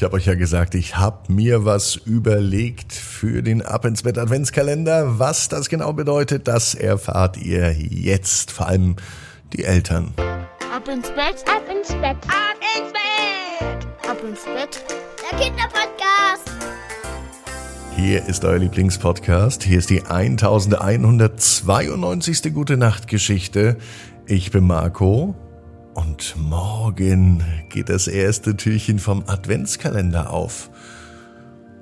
Ich habe euch ja gesagt, ich habe mir was überlegt für den Ab ins Bett Adventskalender. Was das genau bedeutet, das erfahrt ihr jetzt. Vor allem die Eltern. Ab ins Bett, ab ins Bett, ab ins Bett, ab ins Bett. Der Kinderpodcast. Hier ist euer Lieblingspodcast. Hier ist die 1192. Gute Nacht Geschichte. Ich bin Marco und morgen geht das erste Türchen vom Adventskalender auf.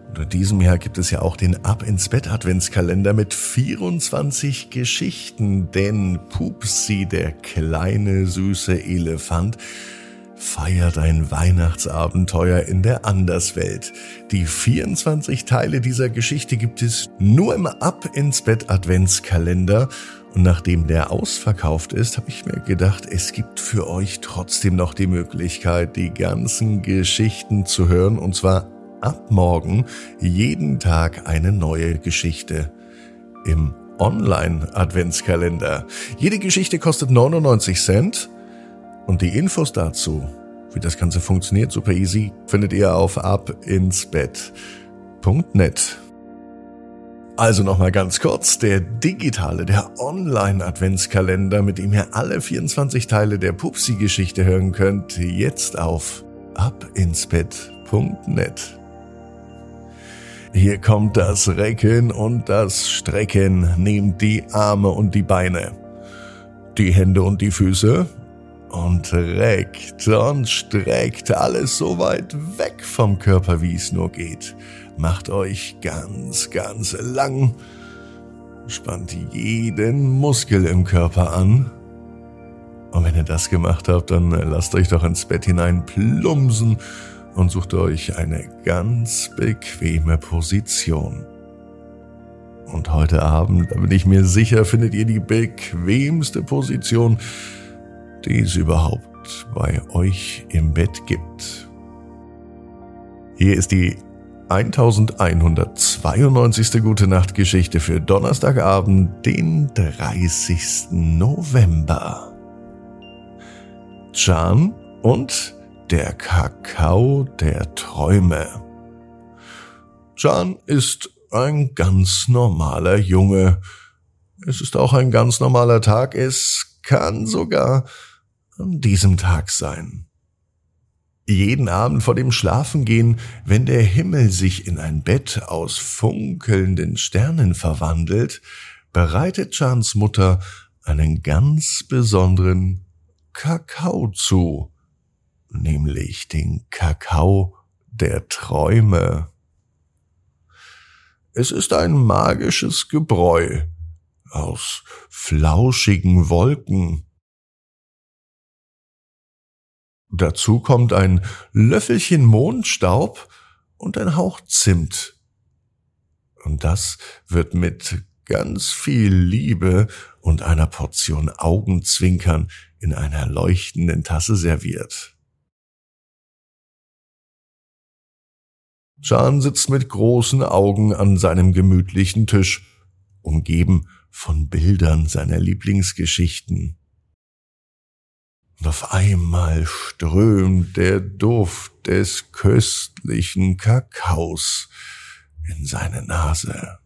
Und in diesem Jahr gibt es ja auch den Ab ins Bett Adventskalender mit 24 Geschichten, denn Pupsi, der kleine süße Elefant, feiert ein Weihnachtsabenteuer in der Anderswelt. Die 24 Teile dieser Geschichte gibt es nur im Ab ins Bett Adventskalender und nachdem der ausverkauft ist, habe ich mir gedacht, es gibt für euch trotzdem noch die Möglichkeit, die ganzen Geschichten zu hören. Und zwar ab morgen jeden Tag eine neue Geschichte im Online-Adventskalender. Jede Geschichte kostet 99 Cent. Und die Infos dazu, wie das Ganze funktioniert, super easy, findet ihr auf abinsbett.net. Also nochmal ganz kurz, der digitale, der Online-Adventskalender, mit dem ihr alle 24 Teile der Pupsi-Geschichte hören könnt, jetzt auf abinsbett.net. Hier kommt das Recken und das Strecken. Nehmt die Arme und die Beine, die Hände und die Füße und reckt und streckt alles so weit weg vom Körper, wie es nur geht. Macht euch ganz, ganz lang. Spannt jeden Muskel im Körper an. Und wenn ihr das gemacht habt, dann lasst euch doch ins Bett hinein plumsen und sucht euch eine ganz bequeme Position. Und heute Abend, da bin ich mir sicher, findet ihr die bequemste Position, die es überhaupt bei euch im Bett gibt. Hier ist die 1192. Gute Nacht Geschichte für Donnerstagabend, den 30. November. Chan und der Kakao der Träume. Chan ist ein ganz normaler Junge. Es ist auch ein ganz normaler Tag. Es kann sogar an diesem Tag sein jeden Abend vor dem Schlafengehen, wenn der Himmel sich in ein Bett aus funkelnden Sternen verwandelt, bereitet Chans Mutter einen ganz besonderen Kakao zu, nämlich den Kakao der Träume. Es ist ein magisches Gebräu aus flauschigen Wolken, Dazu kommt ein Löffelchen Mondstaub und ein Hauch Zimt. Und das wird mit ganz viel Liebe und einer Portion Augenzwinkern in einer leuchtenden Tasse serviert. Jan sitzt mit großen Augen an seinem gemütlichen Tisch, umgeben von Bildern seiner Lieblingsgeschichten. Und auf einmal strömt der Duft des köstlichen Kakaos in seine Nase.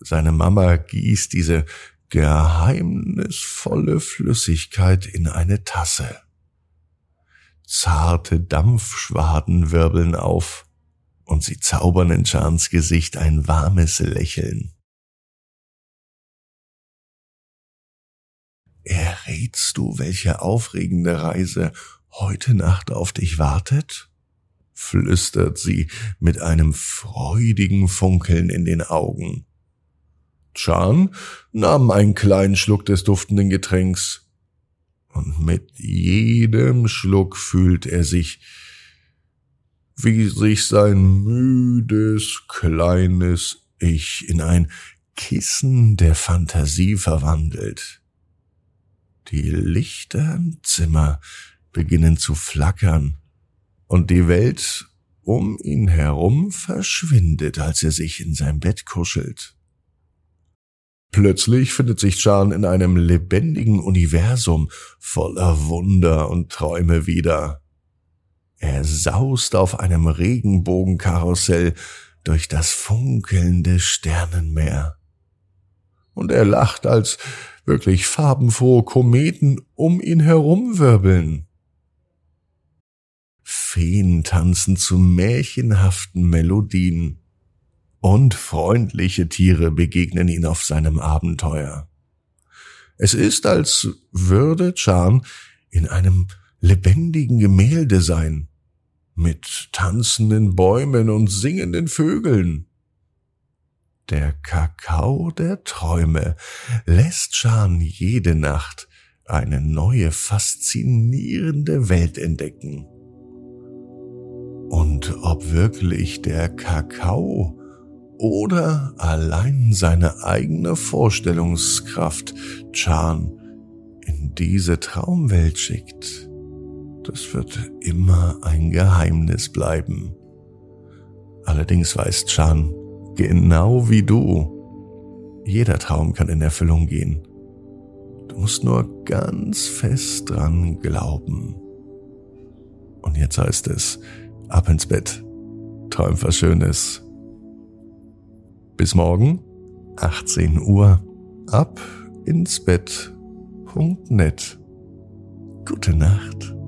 Seine Mama gießt diese geheimnisvolle Flüssigkeit in eine Tasse. Zarte Dampfschwaden wirbeln auf und sie zaubern in Chans Gesicht ein warmes Lächeln. Errätst du, welche aufregende Reise heute Nacht auf dich wartet? flüstert sie mit einem freudigen Funkeln in den Augen. Chan nahm einen kleinen Schluck des duftenden Getränks, und mit jedem Schluck fühlt er sich, wie sich sein müdes, kleines Ich in ein Kissen der Fantasie verwandelt. Die Lichter im Zimmer beginnen zu flackern und die Welt um ihn herum verschwindet, als er sich in sein Bett kuschelt. Plötzlich findet sich Chan in einem lebendigen Universum voller Wunder und Träume wieder. Er saust auf einem Regenbogenkarussell durch das funkelnde Sternenmeer. Und er lacht, als wirklich farbenfrohe Kometen um ihn herumwirbeln. Feen tanzen zu märchenhaften Melodien und freundliche Tiere begegnen ihn auf seinem Abenteuer. Es ist, als würde Chan in einem lebendigen Gemälde sein, mit tanzenden Bäumen und singenden Vögeln. Der Kakao der Träume lässt Chan jede Nacht eine neue faszinierende Welt entdecken. Und ob wirklich der Kakao oder allein seine eigene Vorstellungskraft Chan in diese Traumwelt schickt, das wird immer ein Geheimnis bleiben. Allerdings weiß Chan, genau wie du, jeder Traum kann in Erfüllung gehen. Du musst nur ganz fest dran glauben. Und jetzt heißt es, ab ins Bett, träum was Schönes. Bis morgen, 18 Uhr, ab ins Bett.net. Gute Nacht.